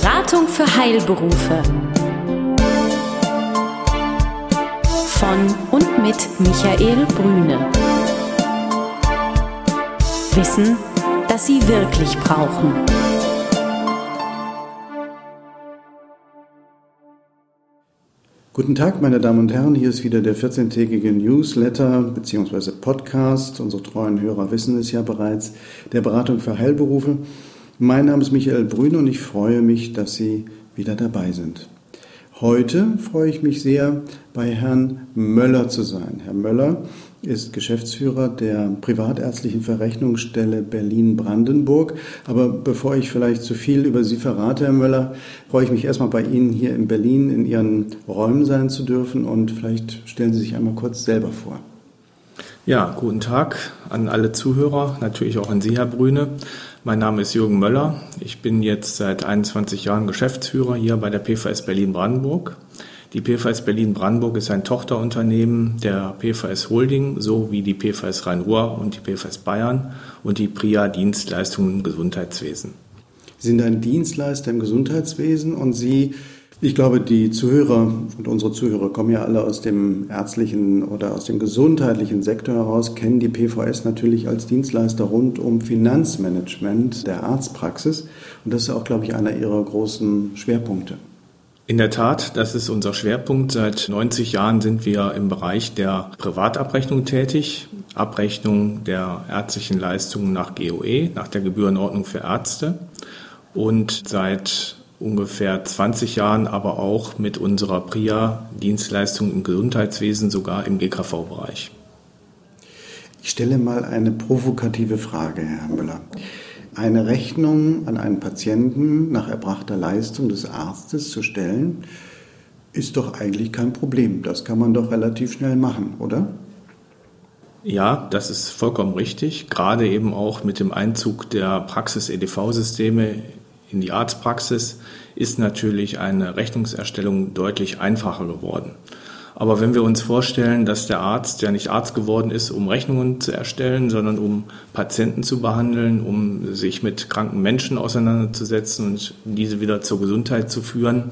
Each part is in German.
Beratung für Heilberufe. Von und mit Michael Brüne. Wissen, das Sie wirklich brauchen. Guten Tag, meine Damen und Herren. Hier ist wieder der 14-tägige Newsletter bzw. Podcast. Unsere treuen Hörer wissen es ja bereits. Der Beratung für Heilberufe. Mein Name ist Michael Brüne und ich freue mich, dass Sie wieder dabei sind. Heute freue ich mich sehr, bei Herrn Möller zu sein. Herr Möller ist Geschäftsführer der privatärztlichen Verrechnungsstelle Berlin-Brandenburg. Aber bevor ich vielleicht zu viel über Sie verrate, Herr Möller, freue ich mich erstmal bei Ihnen hier in Berlin in Ihren Räumen sein zu dürfen und vielleicht stellen Sie sich einmal kurz selber vor. Ja, guten Tag an alle Zuhörer, natürlich auch an Sie, Herr Brüne. Mein Name ist Jürgen Möller. Ich bin jetzt seit 21 Jahren Geschäftsführer hier bei der PVS Berlin-Brandenburg. Die PVS Berlin-Brandenburg ist ein Tochterunternehmen der PVS Holding sowie die PVS Rhein-Ruhr und die PVS Bayern und die PRIA Dienstleistungen im Gesundheitswesen. Sie sind ein Dienstleister im Gesundheitswesen und Sie, ich glaube, die Zuhörer und unsere Zuhörer kommen ja alle aus dem ärztlichen oder aus dem gesundheitlichen Sektor heraus, kennen die PVS natürlich als Dienstleister rund um Finanzmanagement der Arztpraxis. Und das ist auch, glaube ich, einer Ihrer großen Schwerpunkte. In der Tat, das ist unser Schwerpunkt. Seit 90 Jahren sind wir im Bereich der Privatabrechnung tätig. Abrechnung der ärztlichen Leistungen nach GOE, nach der Gebührenordnung für Ärzte. Und seit ungefähr 20 Jahren aber auch mit unserer PRIA-Dienstleistung im Gesundheitswesen, sogar im GKV-Bereich. Ich stelle mal eine provokative Frage, Herr Müller. Eine Rechnung an einen Patienten nach erbrachter Leistung des Arztes zu stellen, ist doch eigentlich kein Problem. Das kann man doch relativ schnell machen, oder? Ja, das ist vollkommen richtig. Gerade eben auch mit dem Einzug der Praxis-EDV-Systeme in die Arztpraxis ist natürlich eine Rechnungserstellung deutlich einfacher geworden. Aber wenn wir uns vorstellen, dass der Arzt ja nicht Arzt geworden ist, um Rechnungen zu erstellen, sondern um Patienten zu behandeln, um sich mit kranken Menschen auseinanderzusetzen und diese wieder zur Gesundheit zu führen,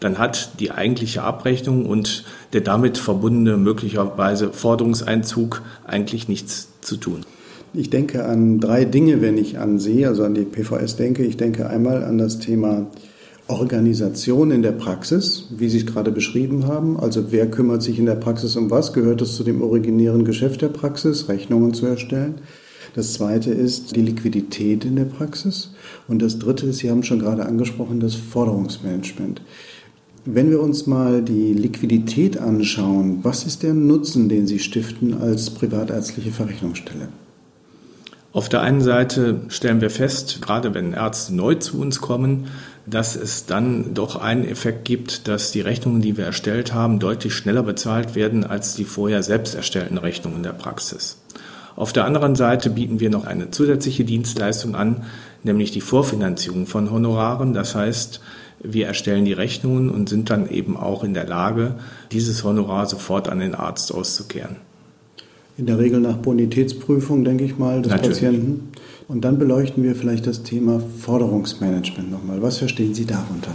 dann hat die eigentliche Abrechnung und der damit verbundene möglicherweise Forderungseinzug eigentlich nichts zu tun. Ich denke an drei Dinge, wenn ich an Sie, also an die PVS denke. Ich denke einmal an das Thema Organisation in der Praxis, wie Sie es gerade beschrieben haben. Also wer kümmert sich in der Praxis um was? Gehört es zu dem originären Geschäft der Praxis, Rechnungen zu erstellen? Das zweite ist die Liquidität in der Praxis. Und das dritte ist, Sie haben schon gerade angesprochen, das Forderungsmanagement. Wenn wir uns mal die Liquidität anschauen, was ist der Nutzen, den Sie stiften als privatärztliche Verrechnungsstelle? Auf der einen Seite stellen wir fest, gerade wenn Ärzte neu zu uns kommen, dass es dann doch einen Effekt gibt, dass die Rechnungen, die wir erstellt haben, deutlich schneller bezahlt werden als die vorher selbst erstellten Rechnungen der Praxis. Auf der anderen Seite bieten wir noch eine zusätzliche Dienstleistung an, nämlich die Vorfinanzierung von Honoraren. Das heißt, wir erstellen die Rechnungen und sind dann eben auch in der Lage, dieses Honorar sofort an den Arzt auszukehren. In der Regel nach Bonitätsprüfung, denke ich mal, des Natürlich. Patienten. Und dann beleuchten wir vielleicht das Thema Forderungsmanagement nochmal. Was verstehen Sie darunter?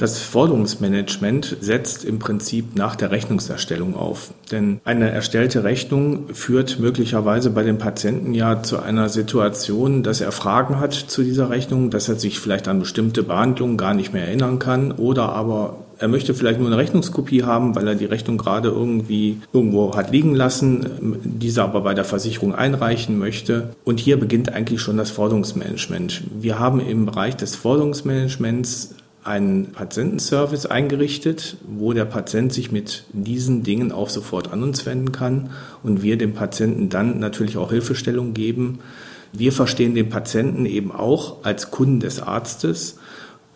Das Forderungsmanagement setzt im Prinzip nach der Rechnungserstellung auf. Denn eine erstellte Rechnung führt möglicherweise bei dem Patienten ja zu einer Situation, dass er Fragen hat zu dieser Rechnung, dass er sich vielleicht an bestimmte Behandlungen gar nicht mehr erinnern kann oder aber er möchte vielleicht nur eine Rechnungskopie haben, weil er die Rechnung gerade irgendwie irgendwo hat liegen lassen, diese aber bei der Versicherung einreichen möchte. Und hier beginnt eigentlich schon das Forderungsmanagement. Wir haben im Bereich des Forderungsmanagements einen Patientenservice eingerichtet, wo der Patient sich mit diesen Dingen auch sofort an uns wenden kann und wir dem Patienten dann natürlich auch Hilfestellung geben. Wir verstehen den Patienten eben auch als Kunden des Arztes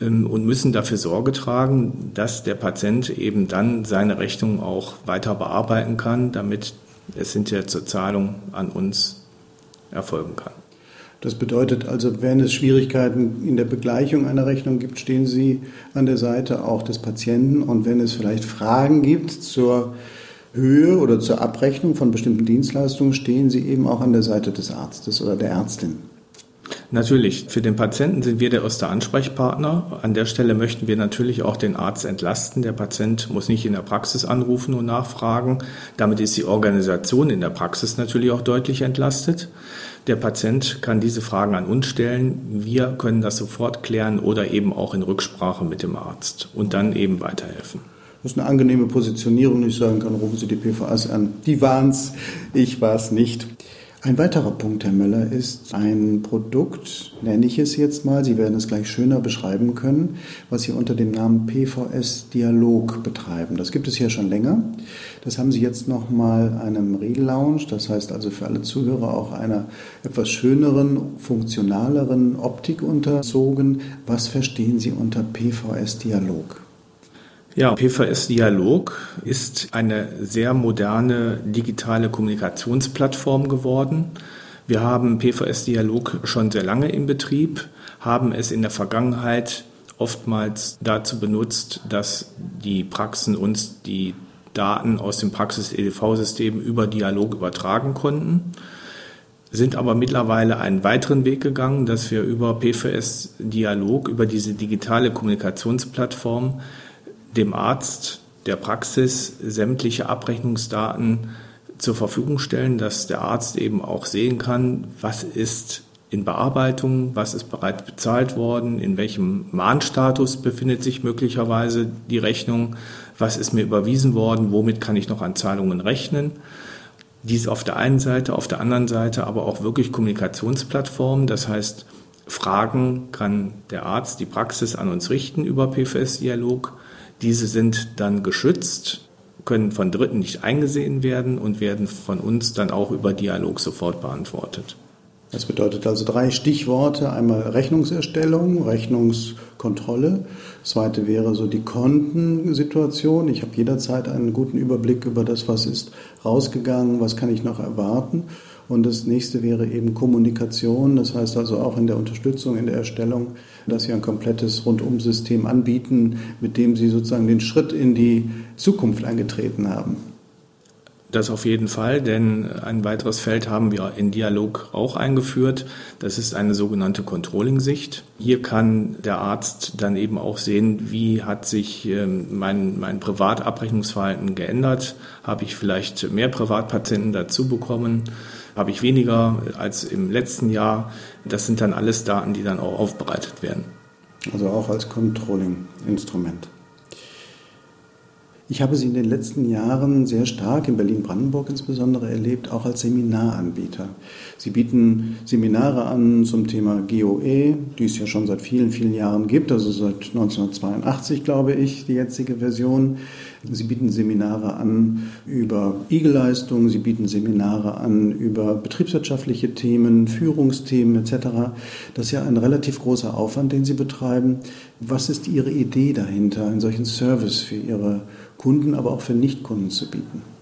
und müssen dafür Sorge tragen, dass der Patient eben dann seine Rechnung auch weiter bearbeiten kann, damit es hinterher zur Zahlung an uns erfolgen kann. Das bedeutet also, wenn es Schwierigkeiten in der Begleichung einer Rechnung gibt, stehen Sie an der Seite auch des Patienten. Und wenn es vielleicht Fragen gibt zur Höhe oder zur Abrechnung von bestimmten Dienstleistungen, stehen Sie eben auch an der Seite des Arztes oder der Ärztin. Natürlich, für den Patienten sind wir der erste Ansprechpartner. An der Stelle möchten wir natürlich auch den Arzt entlasten. Der Patient muss nicht in der Praxis anrufen und nachfragen. Damit ist die Organisation in der Praxis natürlich auch deutlich entlastet. Der Patient kann diese Fragen an uns stellen. Wir können das sofort klären oder eben auch in Rücksprache mit dem Arzt und dann eben weiterhelfen. Das ist eine angenehme Positionierung, ich sagen kann, rufen Sie die PVAs an. Die waren's, ich war es nicht. Ein weiterer Punkt, Herr Möller, ist ein Produkt, nenne ich es jetzt mal, Sie werden es gleich schöner beschreiben können, was Sie unter dem Namen PVS Dialog betreiben. Das gibt es ja schon länger. Das haben Sie jetzt nochmal einem Relaunch, das heißt also für alle Zuhörer auch einer etwas schöneren, funktionaleren Optik unterzogen. Was verstehen Sie unter PVS Dialog? Ja, PVS Dialog ist eine sehr moderne digitale Kommunikationsplattform geworden. Wir haben PVS Dialog schon sehr lange in Betrieb, haben es in der Vergangenheit oftmals dazu benutzt, dass die Praxen uns die Daten aus dem Praxis-EDV-System über Dialog übertragen konnten, sind aber mittlerweile einen weiteren Weg gegangen, dass wir über PVS Dialog, über diese digitale Kommunikationsplattform dem Arzt der Praxis sämtliche Abrechnungsdaten zur Verfügung stellen, dass der Arzt eben auch sehen kann, was ist in Bearbeitung, was ist bereits bezahlt worden, in welchem Mahnstatus befindet sich möglicherweise die Rechnung, was ist mir überwiesen worden, womit kann ich noch an Zahlungen rechnen. Dies auf der einen Seite, auf der anderen Seite aber auch wirklich Kommunikationsplattformen, das heißt, Fragen kann der Arzt, die Praxis an uns richten über PFS-Dialog diese sind dann geschützt, können von Dritten nicht eingesehen werden und werden von uns dann auch über Dialog sofort beantwortet. Das bedeutet also drei Stichworte. Einmal Rechnungserstellung, Rechnungskontrolle. Das zweite wäre so die Kontensituation. Ich habe jederzeit einen guten Überblick über das, was ist rausgegangen, was kann ich noch erwarten. Und das nächste wäre eben Kommunikation, das heißt also auch in der Unterstützung, in der Erstellung, dass Sie ein komplettes Rundumsystem anbieten, mit dem Sie sozusagen den Schritt in die Zukunft eingetreten haben. Das auf jeden Fall, denn ein weiteres Feld haben wir in Dialog auch eingeführt. Das ist eine sogenannte Controlling-Sicht. Hier kann der Arzt dann eben auch sehen, wie hat sich ähm, mein, mein Privatabrechnungsverhalten geändert. Habe ich vielleicht mehr Privatpatienten dazu bekommen? Habe ich weniger als im letzten Jahr? Das sind dann alles Daten, die dann auch aufbereitet werden. Also auch als Controlling-Instrument. Ich habe Sie in den letzten Jahren sehr stark in Berlin-Brandenburg insbesondere erlebt, auch als Seminaranbieter. Sie bieten Seminare an zum Thema GOE, die es ja schon seit vielen, vielen Jahren gibt, also seit 1982, glaube ich, die jetzige Version. Sie bieten Seminare an über IG-Leistungen, Sie bieten Seminare an über betriebswirtschaftliche Themen, Führungsthemen etc. Das ist ja ein relativ großer Aufwand, den Sie betreiben. Was ist Ihre Idee dahinter, einen solchen Service für Ihre Kunden, aber auch für Nichtkunden zu bieten?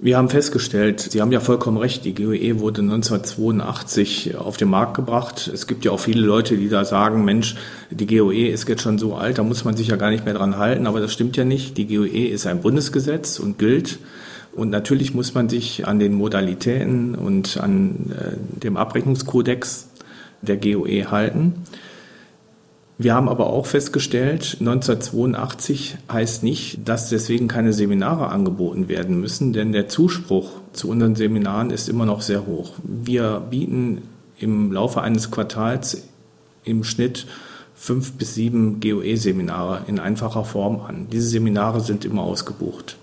Wir haben festgestellt, Sie haben ja vollkommen recht, die GOE wurde 1982 auf den Markt gebracht. Es gibt ja auch viele Leute, die da sagen, Mensch, die GOE ist jetzt schon so alt, da muss man sich ja gar nicht mehr dran halten, aber das stimmt ja nicht. Die GOE ist ein Bundesgesetz und gilt. Und natürlich muss man sich an den Modalitäten und an äh, dem Abrechnungskodex der GOE halten. Wir haben aber auch festgestellt, 1982 heißt nicht, dass deswegen keine Seminare angeboten werden müssen, denn der Zuspruch zu unseren Seminaren ist immer noch sehr hoch. Wir bieten im Laufe eines Quartals im Schnitt fünf bis sieben GOE-Seminare in einfacher Form an. Diese Seminare sind immer ausgebucht.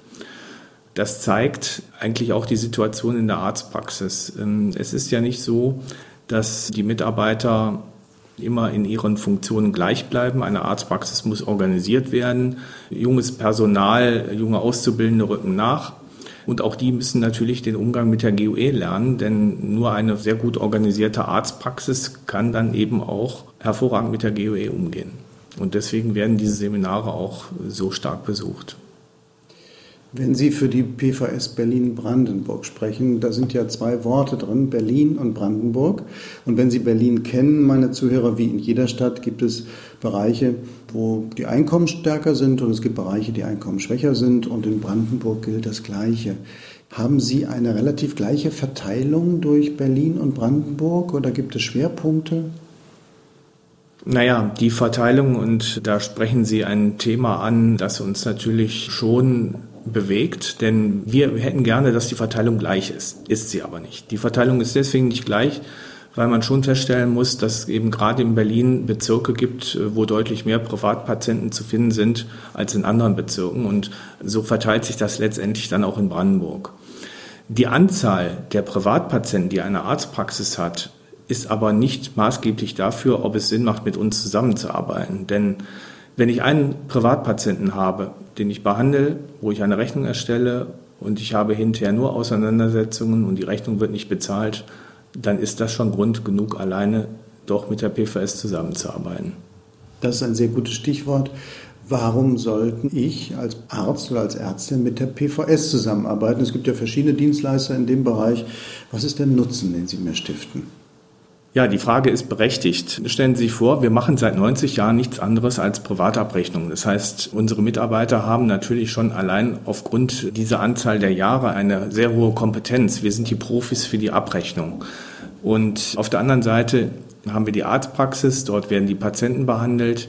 Das zeigt eigentlich auch die Situation in der Arztpraxis. Ähm, es ist ja nicht so, dass die Mitarbeiter immer in ihren Funktionen gleich bleiben. Eine Arztpraxis muss organisiert werden. Junges Personal, junge Auszubildende rücken nach. Und auch die müssen natürlich den Umgang mit der GUE lernen, denn nur eine sehr gut organisierte Arztpraxis kann dann eben auch hervorragend mit der GUE umgehen. Und deswegen werden diese Seminare auch so stark besucht. Wenn Sie für die PVS Berlin-Brandenburg sprechen, da sind ja zwei Worte drin, Berlin und Brandenburg. Und wenn Sie Berlin kennen, meine Zuhörer, wie in jeder Stadt gibt es Bereiche, wo die Einkommen stärker sind und es gibt Bereiche, die Einkommen schwächer sind. Und in Brandenburg gilt das Gleiche. Haben Sie eine relativ gleiche Verteilung durch Berlin und Brandenburg oder gibt es Schwerpunkte? Naja, die Verteilung, und da sprechen Sie ein Thema an, das uns natürlich schon bewegt, denn wir hätten gerne, dass die Verteilung gleich ist. Ist sie aber nicht. Die Verteilung ist deswegen nicht gleich, weil man schon feststellen muss, dass eben gerade in Berlin Bezirke gibt, wo deutlich mehr Privatpatienten zu finden sind als in anderen Bezirken. Und so verteilt sich das letztendlich dann auch in Brandenburg. Die Anzahl der Privatpatienten, die eine Arztpraxis hat, ist aber nicht maßgeblich dafür, ob es Sinn macht, mit uns zusammenzuarbeiten. Denn wenn ich einen Privatpatienten habe, den ich behandle, wo ich eine Rechnung erstelle und ich habe hinterher nur Auseinandersetzungen und die Rechnung wird nicht bezahlt, dann ist das schon Grund genug, alleine doch mit der PVS zusammenzuarbeiten. Das ist ein sehr gutes Stichwort. Warum sollten ich als Arzt oder als Ärztin mit der PVS zusammenarbeiten? Es gibt ja verschiedene Dienstleister in dem Bereich. Was ist der Nutzen, den Sie mir stiften? Ja, die Frage ist berechtigt. Stellen Sie sich vor, wir machen seit 90 Jahren nichts anderes als Privatabrechnungen. Das heißt, unsere Mitarbeiter haben natürlich schon allein aufgrund dieser Anzahl der Jahre eine sehr hohe Kompetenz. Wir sind die Profis für die Abrechnung. Und auf der anderen Seite haben wir die Arztpraxis, dort werden die Patienten behandelt.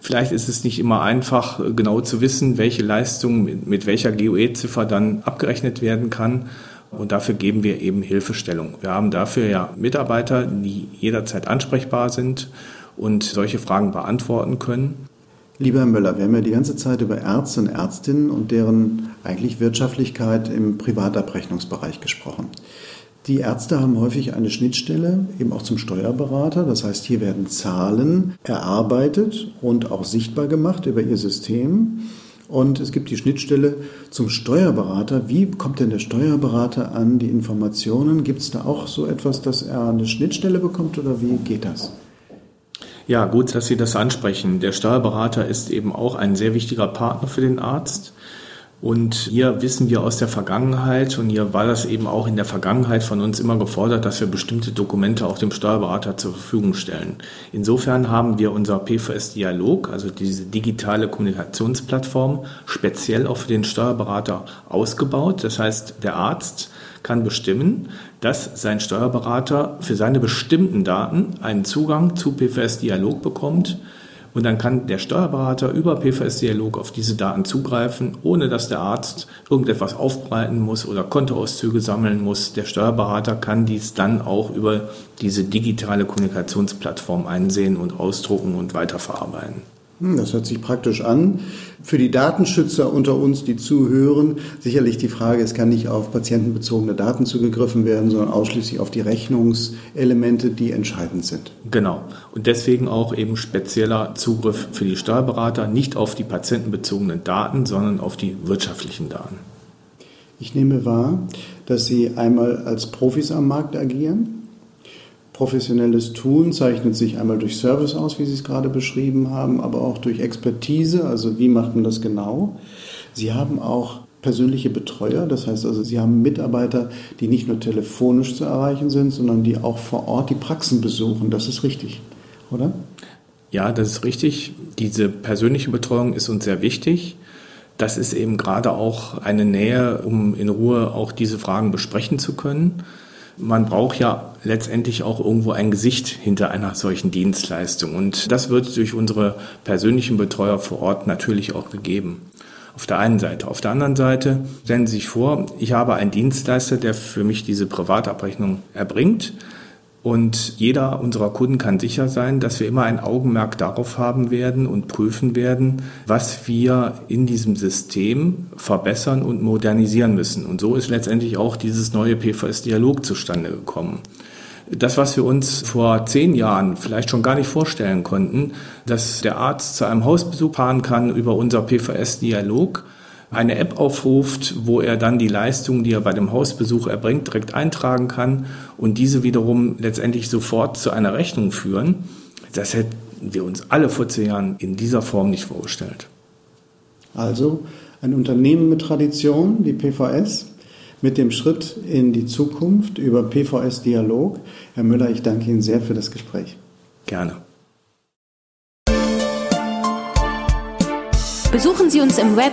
Vielleicht ist es nicht immer einfach, genau zu wissen, welche Leistung mit welcher GOE-Ziffer dann abgerechnet werden kann. Und dafür geben wir eben Hilfestellung. Wir haben dafür ja Mitarbeiter, die jederzeit ansprechbar sind und solche Fragen beantworten können. Lieber Herr Möller, wir haben ja die ganze Zeit über Ärzte und Ärztinnen und deren eigentlich Wirtschaftlichkeit im Privatabrechnungsbereich gesprochen. Die Ärzte haben häufig eine Schnittstelle, eben auch zum Steuerberater. Das heißt, hier werden Zahlen erarbeitet und auch sichtbar gemacht über ihr System. Und es gibt die Schnittstelle zum Steuerberater. Wie kommt denn der Steuerberater an die Informationen? Gibt es da auch so etwas, dass er eine Schnittstelle bekommt oder wie geht das? Ja, gut, dass Sie das ansprechen. Der Steuerberater ist eben auch ein sehr wichtiger Partner für den Arzt. Und hier wissen wir aus der Vergangenheit, und hier war das eben auch in der Vergangenheit von uns immer gefordert, dass wir bestimmte Dokumente auch dem Steuerberater zur Verfügung stellen. Insofern haben wir unser PVS Dialog, also diese digitale Kommunikationsplattform, speziell auch für den Steuerberater ausgebaut. Das heißt, der Arzt kann bestimmen, dass sein Steuerberater für seine bestimmten Daten einen Zugang zu PVS Dialog bekommt und dann kann der Steuerberater über PVS-Dialog auf diese Daten zugreifen, ohne dass der Arzt irgendetwas aufbereiten muss oder Kontoauszüge sammeln muss. Der Steuerberater kann dies dann auch über diese digitale Kommunikationsplattform einsehen und ausdrucken und weiterverarbeiten. Hm, das hört sich praktisch an. Für die Datenschützer unter uns, die zuhören, sicherlich die Frage, es kann nicht auf patientenbezogene Daten zugegriffen werden, sondern ausschließlich auf die Rechnungselemente, die entscheidend sind. Genau. Und deswegen auch eben spezieller Zugriff für die Steuerberater, nicht auf die patientenbezogenen Daten, sondern auf die wirtschaftlichen Daten. Ich nehme wahr, dass Sie einmal als Profis am Markt agieren, Professionelles Tun zeichnet sich einmal durch Service aus, wie Sie es gerade beschrieben haben, aber auch durch Expertise, also wie macht man das genau. Sie haben auch persönliche Betreuer, das heißt also, Sie haben Mitarbeiter, die nicht nur telefonisch zu erreichen sind, sondern die auch vor Ort die Praxen besuchen. Das ist richtig, oder? Ja, das ist richtig. Diese persönliche Betreuung ist uns sehr wichtig. Das ist eben gerade auch eine Nähe, um in Ruhe auch diese Fragen besprechen zu können. Man braucht ja letztendlich auch irgendwo ein Gesicht hinter einer solchen Dienstleistung. Und das wird durch unsere persönlichen Betreuer vor Ort natürlich auch gegeben. Auf der einen Seite. Auf der anderen Seite stellen Sie sich vor, ich habe einen Dienstleister, der für mich diese Privatabrechnung erbringt. Und jeder unserer Kunden kann sicher sein, dass wir immer ein Augenmerk darauf haben werden und prüfen werden, was wir in diesem System verbessern und modernisieren müssen. Und so ist letztendlich auch dieses neue PVS-Dialog zustande gekommen. Das, was wir uns vor zehn Jahren vielleicht schon gar nicht vorstellen konnten, dass der Arzt zu einem Hausbesuch fahren kann über unser PVS-Dialog, eine App aufruft, wo er dann die Leistungen, die er bei dem Hausbesuch erbringt, direkt eintragen kann und diese wiederum letztendlich sofort zu einer Rechnung führen. Das hätten wir uns alle vor zehn Jahren in dieser Form nicht vorgestellt. Also ein Unternehmen mit Tradition, die PVS, mit dem Schritt in die Zukunft über PVS Dialog. Herr Müller, ich danke Ihnen sehr für das Gespräch. Gerne. Besuchen Sie uns im Web